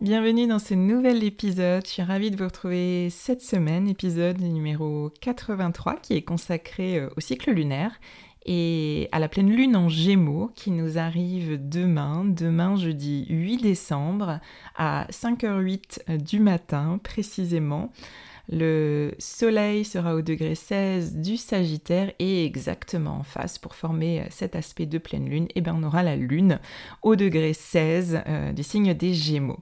Bienvenue dans ce nouvel épisode. Je suis ravie de vous retrouver cette semaine, épisode numéro 83 qui est consacré euh, au cycle lunaire et à la pleine lune en gémeaux qui nous arrive demain, demain jeudi 8 décembre à 5h08 du matin précisément. Le soleil sera au degré 16 du Sagittaire et exactement en face pour former cet aspect de pleine lune, et eh bien on aura la lune au degré 16 euh, du signe des Gémeaux.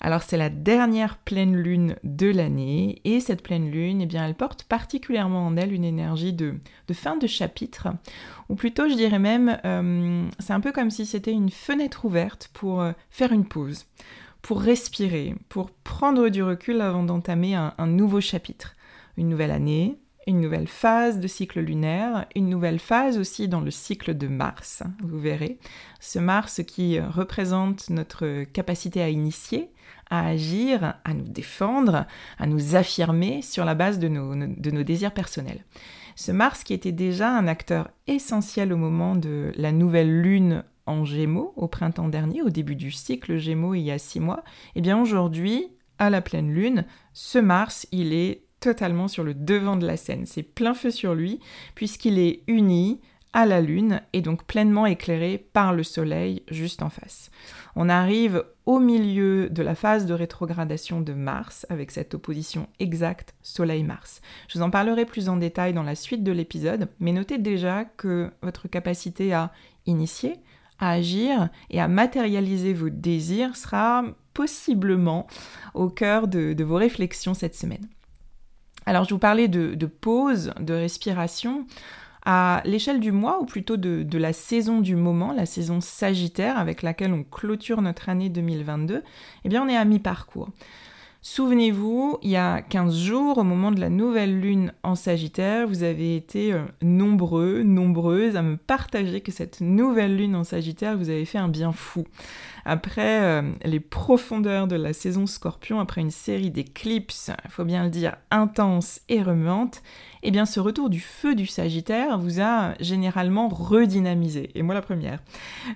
Alors c'est la dernière pleine lune de l'année et cette pleine lune, eh bien, elle porte particulièrement en elle une énergie de, fin de chapitre, ou plutôt je dirais même, euh, c'est un peu comme si c'était une fenêtre ouverte pour euh, faire une pause, pour respirer, pour prendre du recul avant d'entamer un nouveau chapitre, une nouvelle année, une nouvelle phase de cycle lunaire, une nouvelle phase aussi dans le cycle de Mars, vous verrez. Ce Mars qui représente notre capacité à initier, à agir, à nous défendre, à nous affirmer sur la base de nos, de nos désirs personnels. Ce Mars qui était déjà un acteur essentiel au moment de la nouvelle lune en Gémeaux au printemps dernier, au début du cycle Gémeaux il y a six mois, et eh bien aujourd'hui, à la pleine lune, ce Mars, il est totalement sur le devant de la scène. C'est plein feu sur lui, puisqu'il est uni à la Lune et donc pleinement éclairé par le Soleil juste en face. On arrive au milieu de la phase de rétrogradation de Mars avec cette opposition exacte Soleil-Mars. Je vous en parlerai plus en détail dans la suite de l'épisode, mais notez déjà que votre capacité à initier, à agir et à matérialiser vos désirs sera possiblement au cœur de, de vos réflexions cette semaine. Alors je vous parlais de, pause, de respiration. À l'échelle du mois, ou plutôt de, la saison du moment, la saison sagittaire avec laquelle on clôture notre année 2022, eh bien on est à mi-parcours. Souvenez-vous, il y a 15 jours, au moment de la nouvelle lune en Sagittaire, vous avez été euh, nombreux, nombreuses à me partager que cette nouvelle lune en Sagittaire vous avez fait un bien fou. Après euh, les profondeurs de la saison Scorpion, après une série d'éclipses, il faut bien le dire, intenses et remuantes, eh bien ce retour du feu du Sagittaire vous a généralement redynamisé, et moi la première.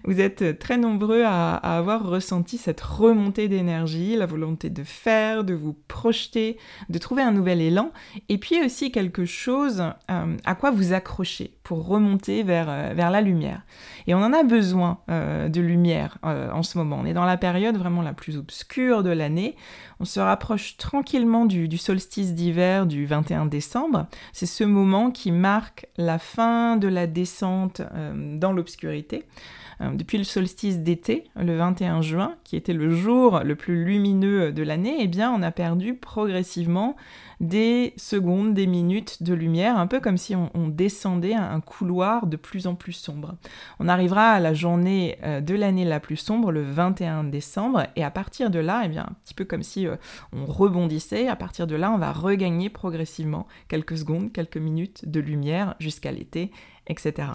Vous êtes très nombreux à, avoir ressenti cette remontée d'énergie, la volonté de faire, de vous projeter, de trouver un nouvel élan, et puis aussi quelque chose euh, à quoi vous accrocher pour remonter vers, euh, vers la lumière. Et on en a besoin de lumière en ce moment. On est dans la période vraiment la plus obscure de l'année. On se rapproche tranquillement du, solstice d'hiver du 21 décembre. C'est ce moment qui marque la fin de la descente euh, dans l'obscurité. Euh, depuis le solstice d'été, le 21 juin, qui était le jour le plus lumineux de l'année, eh bien, on a perdu progressivement des secondes, des minutes de lumière, un peu comme si on, descendait un, couloir de plus en plus sombre. On arrivera à la journée euh, de l'année la plus sombre, le 21 décembre, et à partir de là, eh bien, un petit peu comme si euh, on rebondissait, à partir de là, on va regagner progressivement quelques secondes, quelques minutes de lumière jusqu'à l'été etc.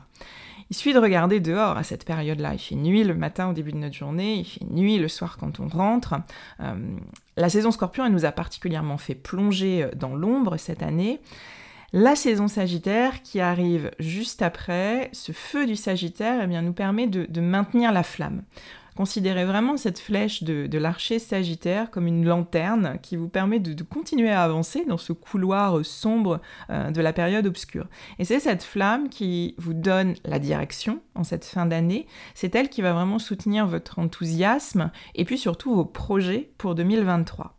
Il suffit de regarder dehors à cette période-là. Il fait nuit le matin au début de notre journée, il fait nuit le soir quand on rentre. Euh, la saison scorpion, elle nous a particulièrement fait plonger dans l'ombre cette année. La saison Sagittaire qui arrive juste après, ce feu du Sagittaire, eh bien, nous permet de maintenir la flamme. Considérez vraiment cette flèche de, l'archer sagittaire comme une lanterne qui vous permet de, continuer à avancer dans ce couloir sombre euh, de la période obscure. Et c'est cette flamme qui vous donne la direction en cette fin d'année. C'est elle qui va vraiment soutenir votre enthousiasme et puis surtout vos projets pour 2023.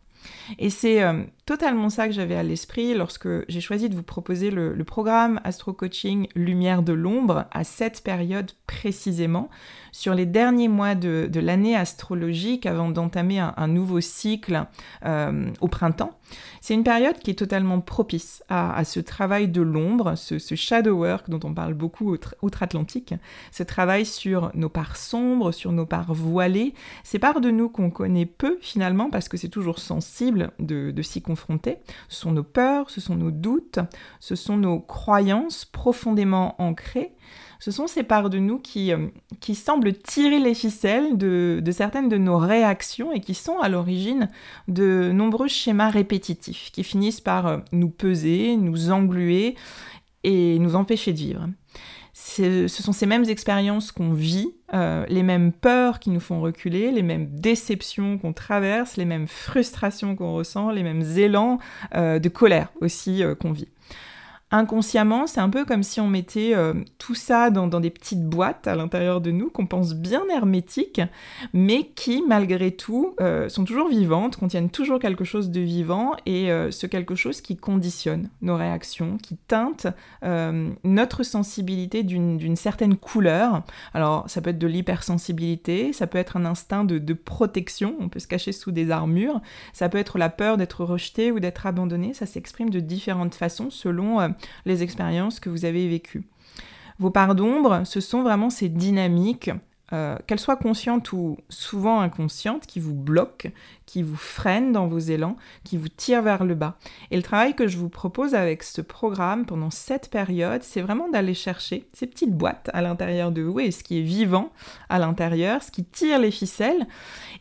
Et c'est euh, totalement ça que j'avais à l'esprit lorsque j'ai choisi de vous proposer le, programme Astro Coaching Lumière de l'ombre à cette période précisément, sur les derniers mois de, l'année astrologique avant d'entamer un, nouveau cycle euh, au printemps. C'est une période qui est totalement propice à, ce travail de l'ombre, ce, shadow work dont on parle beaucoup outre-Atlantique, ce travail sur nos parts sombres, sur nos parts voilées, ces parts de nous qu'on connaît peu finalement parce que c'est toujours sensible de, de s'y confronter. Ce sont nos peurs, ce sont nos doutes, ce sont nos croyances profondément ancrées ce sont ces parts de nous qui, euh, qui semblent tirer les ficelles de, certaines de nos réactions et qui sont à l'origine de nombreux schémas répétitifs qui finissent par euh, nous peser, nous engluer et nous empêcher de vivre. Ce sont ces mêmes expériences qu'on vit, euh, les mêmes peurs qui nous font reculer, les mêmes déceptions qu'on traverse, les mêmes frustrations qu'on ressent, les mêmes élans de colère aussi qu'on vit inconsciemment, c'est un peu comme si on mettait euh, tout ça dans, des petites boîtes à l'intérieur de nous, qu'on pense bien hermétiques, mais qui, malgré tout, euh, sont toujours vivantes, contiennent toujours quelque chose de vivant, et euh, ce quelque chose qui conditionne nos réactions, qui teinte notre sensibilité d'une certaine couleur. Alors, ça peut être de l'hypersensibilité, ça peut être un instinct de, de protection, on peut se cacher sous des armures, ça peut être la peur d'être rejeté ou d'être abandonné, ça s'exprime de différentes façons selon les expériences que vous avez vécues. Vos parts d'ombre, ce sont vraiment ces dynamiques, euh, qu'elles soient conscientes ou souvent inconscientes, qui vous bloquent, qui vous freinent dans vos élans, qui vous tirent vers le bas. Et le travail que je vous propose avec ce programme pendant cette période, c'est vraiment d'aller chercher ces petites boîtes à l'intérieur de vous et ce qui est vivant à l'intérieur, ce qui tire les ficelles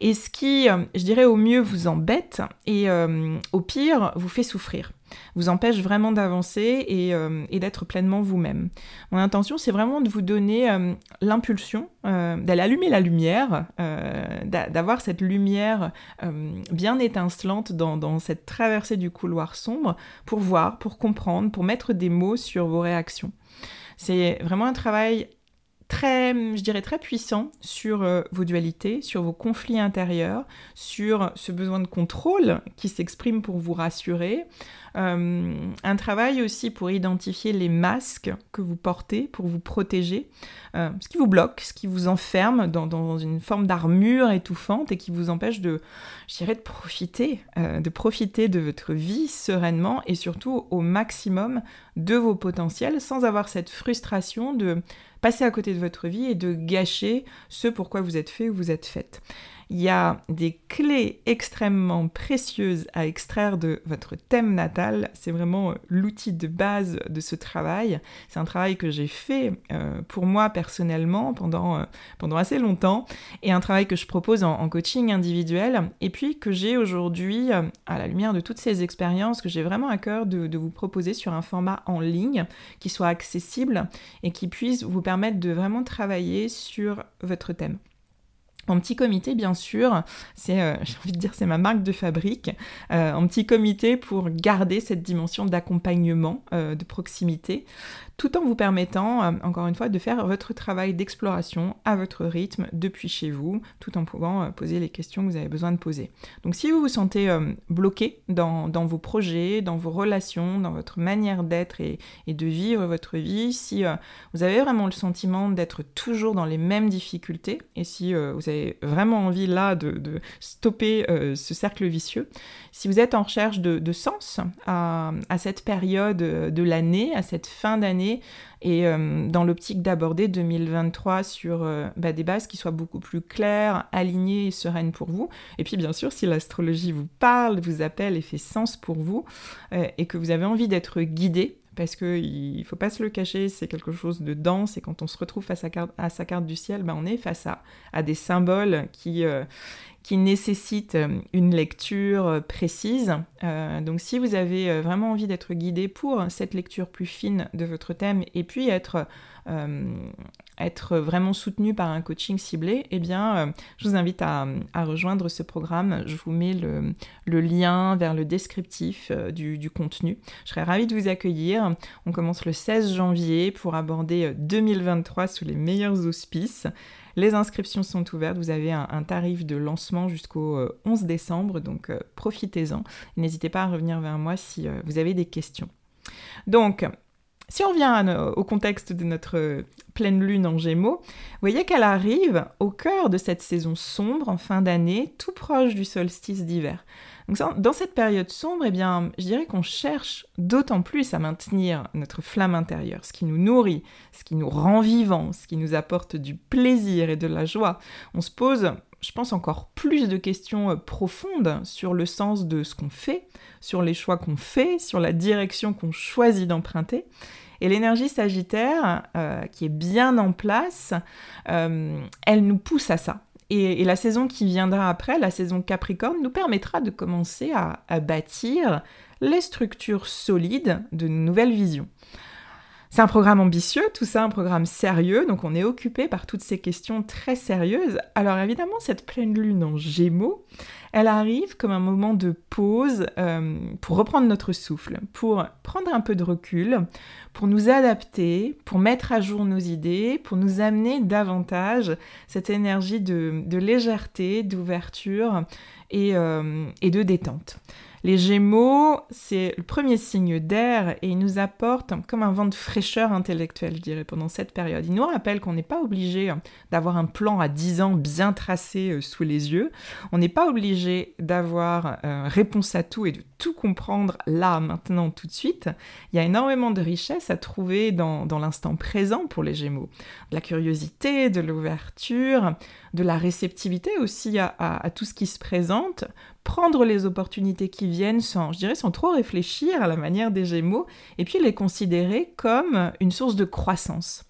et ce qui, euh, je dirais, au mieux vous embête et euh, au pire vous fait souffrir vous empêche vraiment d'avancer et, euh, d'être pleinement vous-même. Mon intention, c'est vraiment de vous donner euh, l'impulsion euh, d'aller allumer la lumière, d'avoir cette lumière bien étincelante dans, cette traversée du couloir sombre pour voir, pour comprendre, pour mettre des mots sur vos réactions. C'est vraiment un travail très, je dirais, très puissant sur euh, vos dualités, sur vos conflits intérieurs, sur ce besoin de contrôle qui s'exprime pour vous rassurer. Euh, un travail aussi pour identifier les masques que vous portez, pour vous protéger, euh, ce qui vous bloque, ce qui vous enferme dans, une forme d'armure étouffante et qui vous empêche de, je de profiter, de profiter de votre vie sereinement et surtout au maximum de vos potentiels sans avoir cette frustration de passer à côté de votre vie et de gâcher ce pourquoi vous êtes fait ou vous êtes faite. Il y a des clés extrêmement précieuses à extraire de votre thème natal. C'est vraiment euh, l'outil de base de ce travail. C'est un travail que j'ai fait euh, pour moi personnellement pendant, euh, pendant assez longtemps et un travail que je propose en, coaching individuel et puis que j'ai aujourd'hui, à la lumière de toutes ces expériences, que j'ai vraiment à cœur de vous proposer sur un format en ligne qui soit accessible et qui puisse vous permettre de vraiment travailler sur votre thème. En petit comité, bien sûr, c'est, euh, j'ai envie de dire, c'est ma marque de fabrique. Euh, en petit comité pour garder cette dimension d'accompagnement, euh, de proximité, tout en vous permettant, encore une fois, de faire votre travail d'exploration à votre rythme depuis chez vous, tout en pouvant poser les questions que vous avez besoin de poser. Donc si vous vous sentez bloqué dans, vos projets, dans vos relations, dans votre manière d'être et, de vivre votre vie, si vous avez vraiment le sentiment d'être toujours dans les mêmes difficultés, et si vous avez vraiment envie là de, stopper ce cercle vicieux, si vous êtes en recherche de, sens à cette période de l'année, à cette fin d'année, et euh, dans l'optique d'aborder 2023 sur euh, bah, des bases qui soient beaucoup plus claires, alignées et sereines pour vous. Et puis bien sûr, si l'astrologie vous parle, vous appelle et fait sens pour vous, euh, et que vous avez envie d'être guidé parce qu'il ne faut pas se le cacher, c'est quelque chose de dense, et quand on se retrouve face à, sa carte du ciel, ben on est face à, à des symboles qui, euh, qui nécessitent euh, une lecture euh, précise. donc si vous avez vraiment envie d'être guidé pour cette lecture plus fine de votre thème, et puis être être vraiment soutenu par un coaching ciblé, eh bien, euh, je vous invite à, rejoindre ce programme. Je vous mets le, lien vers le descriptif euh, du, contenu. Je serais ravie de vous accueillir. On commence le 16 janvier pour aborder 2023 euh, sous les meilleurs auspices. Les inscriptions sont ouvertes. Vous avez un, tarif de lancement jusqu'au 11 décembre, donc profitez-en. N'hésitez pas à revenir vers moi si vous avez des questions. Donc, si on vient au contexte de notre pleine lune en gémeaux, vous voyez qu'elle arrive au cœur de cette saison sombre en fin d'année, tout proche du solstice d'hiver. Donc dans cette période sombre, eh bien, je dirais qu'on cherche d'autant plus à maintenir notre flamme intérieure, ce qui nous nourrit, ce qui nous rend vivants, ce qui nous apporte du plaisir et de la joie. On se pose, je pense, encore plus de questions euh, profondes sur le sens de ce qu'on fait, sur les choix qu'on fait, sur la direction qu'on choisit d'emprunter. Et l'énergie sagittaire, euh, qui est bien en place, euh, elle nous pousse à ça. Et, la saison qui viendra après, la saison Capricorne, nous permettra de commencer à bâtir les structures solides de nouvelles visions. C'est un programme ambitieux, tout ça un programme sérieux, donc on est occupé par toutes ces questions très sérieuses. Alors évidemment, cette pleine lune en gémeaux, elle arrive comme un moment de pause euh, pour reprendre notre souffle, pour prendre un peu de recul, pour nous adapter, pour mettre à jour nos idées, pour nous amener davantage cette énergie de, légèreté, d'ouverture et, euh, et de détente. Les Gémeaux, c'est le premier signe d'air et il nous apporte comme un vent de fraîcheur intellectuelle, je dirais, pendant cette période. Il nous rappelle qu'on n'est pas obligé d'avoir un plan à 10 ans bien tracé euh, sous les yeux. On n'est pas obligé d'avoir euh, réponse à tout et de tout comprendre là, maintenant, tout de suite. Il y a énormément de richesses à trouver dans, l'instant présent pour les Gémeaux. De la curiosité, de l'ouverture, de la réceptivité aussi à tout ce qui se présente prendre les opportunités qui viennent sans, je dirais, sans trop réfléchir à la manière des Gémeaux, et puis les considérer comme une source de croissance.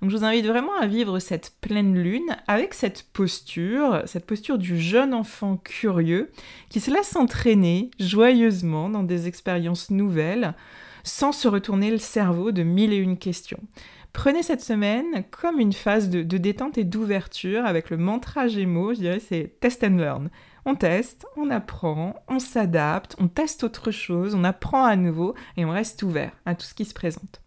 Donc je vous invite vraiment à vivre cette pleine lune avec cette posture, cette posture du jeune enfant curieux qui se laisse entraîner joyeusement dans des expériences nouvelles sans se retourner le cerveau de mille et une questions. Prenez cette semaine comme une phase de, détente et d'ouverture avec le mantra Gémeaux, je dirais c'est test and learn. On teste, on apprend, on s'adapte, on teste autre chose, on apprend à nouveau et on reste ouvert à tout ce qui se présente.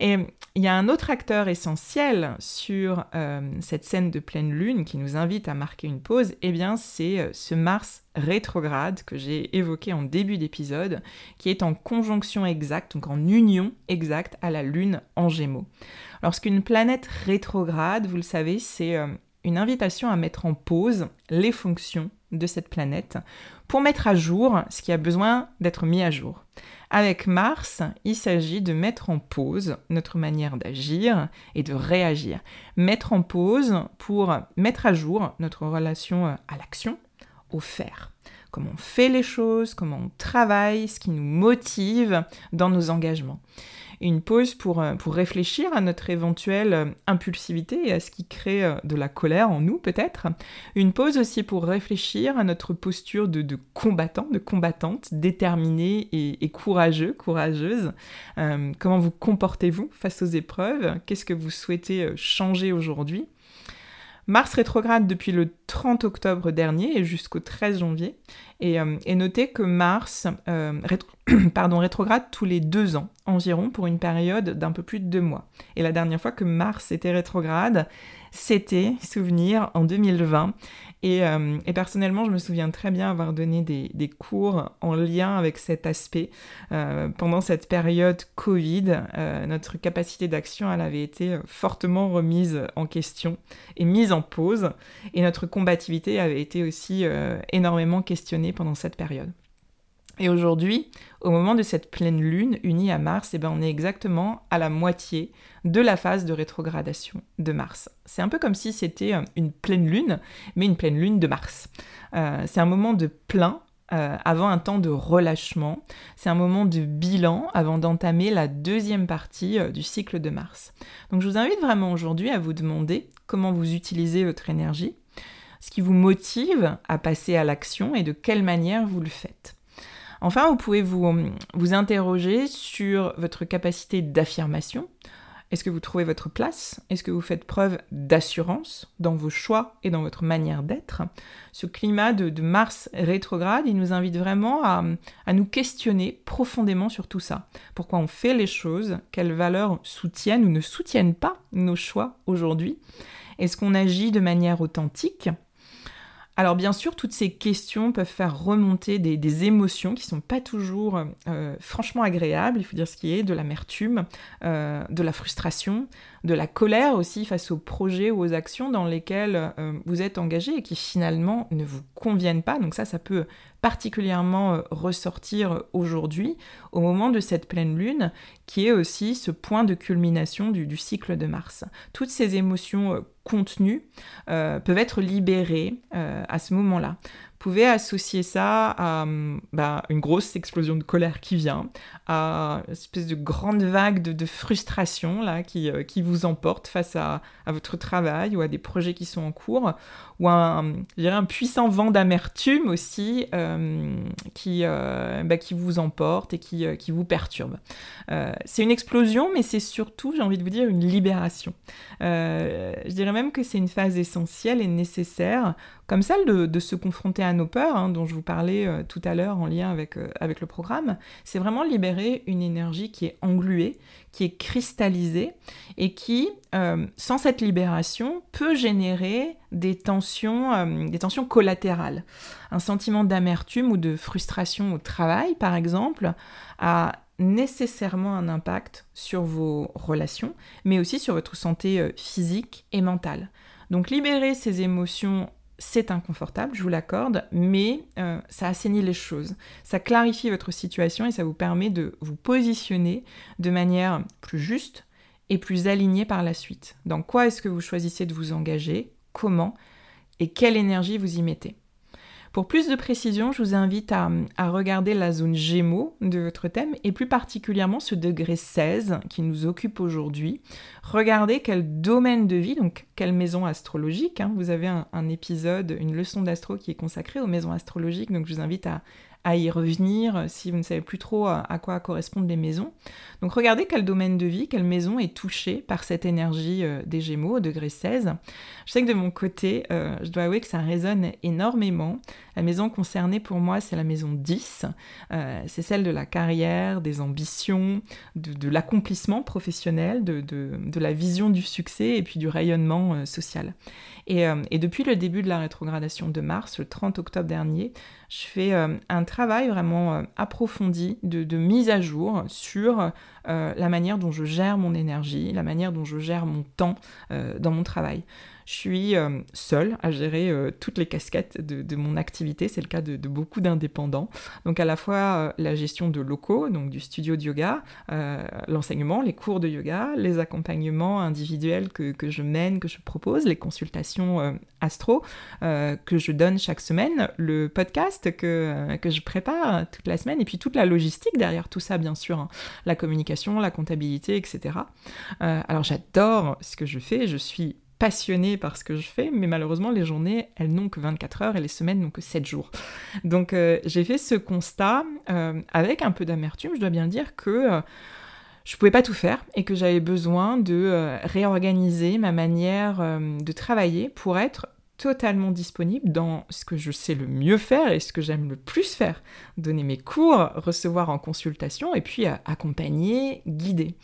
Et il y a un autre acteur essentiel sur euh, cette scène de pleine lune qui nous invite à marquer une pause, eh bien c'est euh, ce Mars rétrograde que j'ai évoqué en début d'épisode, qui est en conjonction exacte, donc en union exacte à la lune en gémeaux. Lorsqu'une planète rétrograde, vous le savez, c'est euh, une invitation à mettre en pause les fonctions de cette planète pour mettre à jour ce qui a besoin d'être mis à jour. Avec Mars, il s'agit de mettre en pause notre manière d'agir et de réagir. Mettre en pause pour mettre à jour notre relation à l'action, au faire. Comment on fait les choses, comment on travaille, ce qui nous motive dans nos engagements une pause pour, euh, pour réfléchir à notre éventuelle euh, impulsivité et à ce qui crée euh, de la colère en nous peut-être. Une pause aussi pour réfléchir à notre posture de, de combattant, de combattante, déterminée et, courageux, courageuse. comment vous comportez-vous face aux épreuves? Qu'est-ce que vous souhaitez changer aujourd'hui? Mars rétrograde depuis le 30 octobre dernier et jusqu'au 13 janvier. Et, euh, notez que Mars euh, pardon, rétrograde tous les deux ans environ pour une période d'un peu plus de deux mois. Et la dernière fois que Mars était rétrograde, c'était, souvenir, en 2020. Euh, et, personnellement, je me souviens très bien avoir donné des, cours en lien avec cet aspect. Euh, pendant cette période Covid, euh, notre capacité d'action, elle avait été fortement remise en question et mise en pause. Et notre combativité avait été aussi énormément questionnée pendant cette période. Et aujourd'hui, au moment de cette pleine lune unie à Mars, eh ben on est exactement à la moitié de la phase de rétrogradation de Mars. C'est un peu comme si c'était euh, une pleine lune, mais une pleine lune de Mars. Euh, c'est un moment de plein avant un temps de relâchement. C'est un moment de bilan avant d'entamer la deuxième partie du cycle de Mars. Donc je vous invite vraiment aujourd'hui à vous demander comment vous utilisez votre énergie, ce qui vous motive à passer à l'action et de quelle manière vous le faites. Enfin, vous pouvez vous, vous interroger sur votre capacité d'affirmation. Est-ce que vous trouvez votre place? Est-ce que vous faites preuve d'assurance dans vos choix et dans votre manière d'être? Ce climat de, Mars rétrograde, il nous invite vraiment à, à, nous questionner profondément sur tout ça. Pourquoi on fait les choses? Quelles valeurs soutiennent ou ne soutiennent pas nos choix aujourd'hui? Est-ce qu'on agit de manière authentique? Alors bien sûr, toutes ces questions peuvent faire remonter des, émotions qui ne sont pas toujours euh, franchement agréables, il faut dire ce qui est, de l'amertume, euh, de la frustration, de la colère aussi face aux projets ou aux actions dans lesquelles euh, vous êtes engagé et qui finalement ne vous conviennent pas. Donc ça, ça peut particulièrement euh, ressortir aujourd'hui au moment de cette pleine lune, qui est aussi ce point de culmination du, cycle de Mars. Toutes ces émotions euh, contenues peuvent être libérées à ce moment-là pouvez associer ça à bah, une grosse explosion de colère qui vient, à une espèce de grande vague de, frustration là, qui, euh, qui, vous emporte face à, à, votre travail ou à des projets qui sont en cours, ou un, je dirais un puissant vent d'amertume aussi euh, qui, euh, bah, qui vous emporte et qui, qui vous perturbe. c'est une explosion, mais c'est surtout, j'ai envie de vous dire, une libération. je dirais même que c'est une phase essentielle et nécessaire comme celle de, se confronter à nos peurs, hein, dont je vous parlais euh, tout à l'heure en lien avec, euh, avec le programme, c'est vraiment libérer une énergie qui est engluée, qui est cristallisée, et qui, euh, sans cette libération, peut générer des tensions, des tensions collatérales. Un sentiment d'amertume ou de frustration au travail, par exemple, a nécessairement un impact sur vos relations, mais aussi sur votre santé physique et mentale. Donc libérer ces émotions c'est inconfortable, je vous l'accorde, mais euh, ça assainit les choses. Ça clarifie votre situation et ça vous permet de vous positionner de manière plus juste et plus alignée par la suite. Dans quoi est-ce que vous choisissez de vous engager? Comment? Et quelle énergie vous y mettez? Pour plus de précision, je vous invite à, regarder la zone Gémeaux de votre thème et plus particulièrement ce degré 16 qui nous occupe aujourd'hui. Regardez quel domaine de vie, donc quelle maison astrologique. Hein. Vous avez un, un épisode, une leçon d'astro qui est consacrée aux maisons astrologiques, donc je vous invite à, à y revenir si vous ne savez plus trop à quoi correspondent les maisons. Donc regardez quel domaine de vie, quelle maison est touchée par cette énergie euh, des Gémeaux au degré 16. Je sais que de mon côté, euh, je dois avouer que ça résonne énormément. La maison concernée pour moi, c'est la maison 10. Euh, c'est celle de la carrière, des ambitions, de, l'accomplissement professionnel, de, la vision du succès et puis du rayonnement social. Et, depuis le début de la rétrogradation de Mars, le 30 octobre dernier, je fais un travail vraiment approfondi de, mise à jour sur euh, la manière dont je gère mon énergie, la manière dont je gère mon temps euh, dans mon travail. Je suis euh, seule à gérer toutes les casquettes de, mon activité, c'est le cas de, beaucoup d'indépendants. Donc à la fois la gestion de locaux, donc du studio de yoga, l'enseignement, les cours de yoga, les accompagnements individuels que, que, je mène, que je propose, les consultations astro que je donne chaque semaine, le podcast que, que je prépare toute la semaine, et puis toute la logistique derrière tout ça, bien sûr, hein. la communication la comptabilité, etc. Euh, alors j'adore ce que je fais, je suis passionnée par ce que je fais, mais malheureusement les journées, elles n'ont que 24 heures et les semaines n'ont que 7 jours. Donc euh, j'ai fait ce constat euh, avec un peu d'amertume, je dois bien dire que je pouvais pas tout faire et que j'avais besoin de réorganiser ma manière de travailler pour être totalement disponible dans ce que je sais le mieux faire et ce que j'aime le plus faire. Donner mes cours, recevoir en consultation et puis euh, accompagner, guider.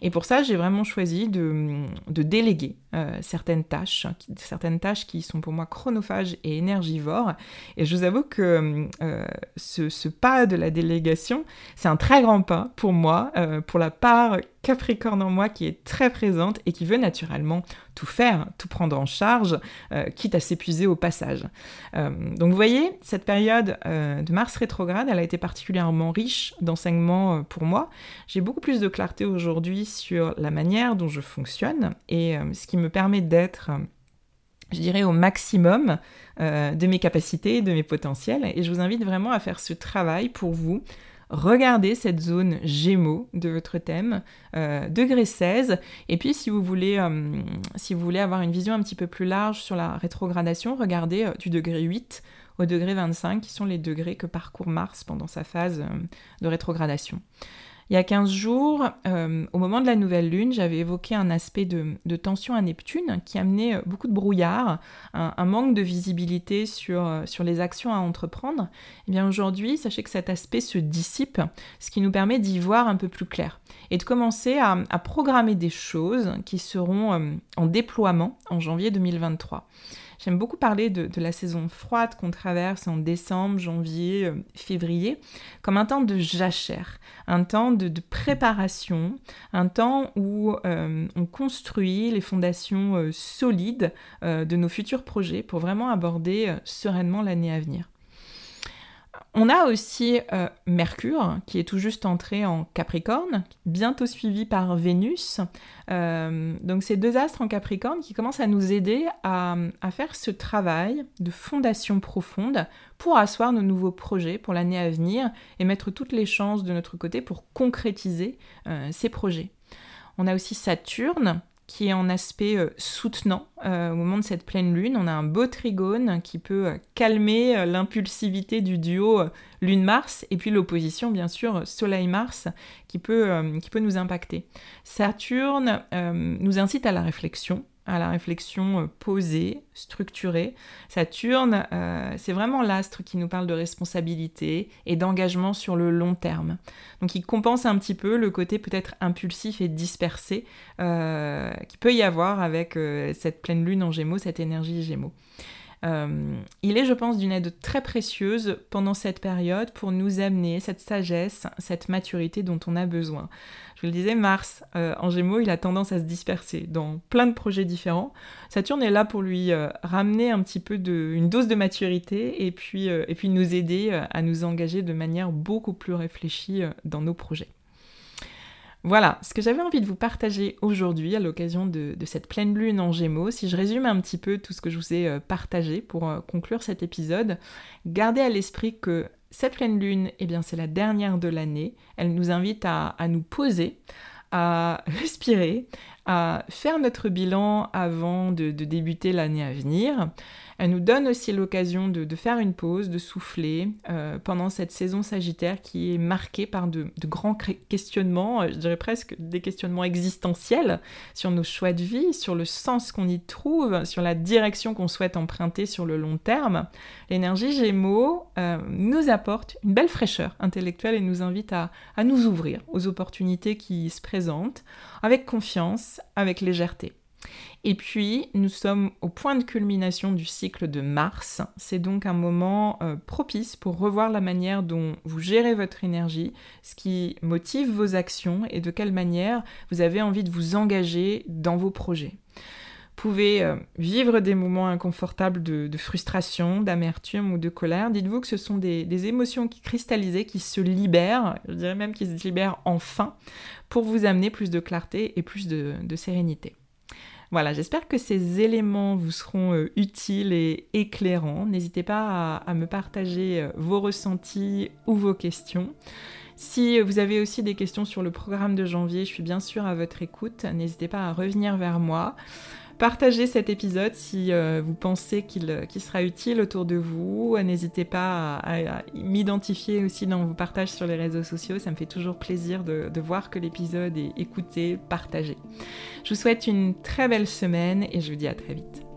Et pour ça, j'ai vraiment choisi de, déléguer euh, certaines tâches, certaines tâches qui sont pour moi chronophages et énergivores. Et je vous avoue que euh, ce, pas de la délégation, c'est un très grand pas pour moi, pour la part Capricorne en moi qui est très présente et qui veut naturellement tout faire, tout prendre en charge, euh, quitte à s'épuiser au passage. Euh, donc vous voyez, cette période euh, de Mars rétrograde, elle a été particulièrement riche d'enseignements pour moi. J'ai beaucoup plus de clarté aujourd'hui sur la manière dont je fonctionne et ce qui me permet d'être je dirais, au maximum de mes capacités, de mes potentiels. Et je vous invite vraiment à faire ce travail pour vous regardez cette zone Gémeaux de votre thème, euh, degré 16. Et puis si vous, voulez, euh, si vous voulez avoir une vision un petit peu plus large sur la rétrogradation, regardez euh, du degré 8 au degré 25, qui sont les degrés que parcourt Mars pendant sa phase de rétrogradation. Il y a 15 jours, euh, au moment de la nouvelle lune, j'avais évoqué un aspect de, tension à Neptune qui amenait euh, beaucoup de brouillard, un, manque de visibilité sur, euh, les actions à entreprendre. Et eh bien aujourd'hui, sachez que cet aspect se dissipe, ce qui nous permet d'y voir un peu plus clair et de commencer à programmer des choses qui seront en déploiement en janvier 2023. J'aime beaucoup parler de, la saison froide qu'on traverse en décembre, janvier, euh, février, comme un temps de jachère, un temps de, préparation, un temps où euh, on construit les fondations euh, solides de nos futurs projets pour vraiment aborder sereinement l'année à venir. On a aussi euh, Mercure qui est tout juste entré en Capricorne, bientôt suivi par Vénus. Euh, donc ces deux astres en Capricorne qui commencent à nous aider à, faire ce travail de fondation profonde pour asseoir nos nouveaux projets pour l'année à venir et mettre toutes les chances de notre côté pour concrétiser euh, ces projets. On a aussi Saturne qui est en aspect euh, soutenant euh, au moment de cette pleine lune. On a un beau trigone qui peut euh, calmer l'impulsivité du duo Lune-Mars et puis l'opposition bien sûr Soleil-Mars qui, peut qui peut nous impacter. Saturne nous incite à la réflexion, à la réflexion euh, posée, structurée. Saturne, euh, c'est vraiment l'astre qui nous parle de responsabilité et d'engagement sur le long terme. Donc il compense un petit peu le côté peut-être impulsif et dispersé euh, qui peut y avoir avec cette pleine lune en gémeaux, cette énergie gémeaux. Il est, je pense, d'une aide très précieuse pendant cette période pour nous amener cette sagesse, cette maturité dont on a besoin. Je vous le disais, Mars euh, en Gémeaux, il a tendance à se disperser dans plein de projets différents. Saturne est là pour lui euh, ramener un petit peu de, une dose de maturité euh, et puis nous aider à nous engager de manière beaucoup plus réfléchie dans nos projets. Voilà ce que j'avais envie de vous partager aujourd'hui à l'occasion de, cette pleine lune en Gémeaux. Si je résume un petit peu tout ce que je vous ai partagé pour conclure cet épisode, gardez à l'esprit que cette pleine lune, eh bien, c'est la dernière de l'année. Elle nous invite à, nous poser, à respirer, à faire notre bilan avant de débuter l'année à venir. Elle nous donne aussi l'occasion de, faire une pause, de souffler euh, pendant cette saison sagittaire qui est marquée par de, grands questionnements, euh, je dirais presque des questionnements existentiels sur nos choix de vie, sur le sens qu'on y trouve, sur la direction qu'on souhaite emprunter sur le long terme. L'énergie Gémeaux euh, nous apporte une belle fraîcheur intellectuelle et nous invite à nous ouvrir aux opportunités qui se présentent avec confiance, avec légèreté. Et puis, nous sommes au point de culmination du cycle de Mars. C'est donc un moment euh, propice pour revoir la manière dont vous gérez votre énergie, ce qui motive vos actions et de quelle manière vous avez envie de vous engager dans vos projets. Vous pouvez euh, vivre des moments inconfortables de, frustration, d'amertume ou de colère. Dites-vous que ce sont des, émotions qui cristallisées, qui se libèrent, je dirais même qui se libèrent enfin, pour vous amener plus de clarté et plus de sérénité. Voilà, j'espère que ces éléments vous seront euh, utiles et éclairants. N'hésitez pas à, me partager euh, vos ressentis ou vos questions. Si vous avez aussi des questions sur le programme de janvier, je suis bien sûr à votre écoute. N'hésitez pas à revenir vers moi. Partagez cet épisode si euh, vous pensez qu'il sera utile autour de vous. N'hésitez pas à, m'identifier aussi dans vos partages sur les réseaux sociaux. Ça me fait toujours plaisir de, de voir que l'épisode est écouté, partagé. Je vous souhaite une très belle semaine et je vous dis à très vite.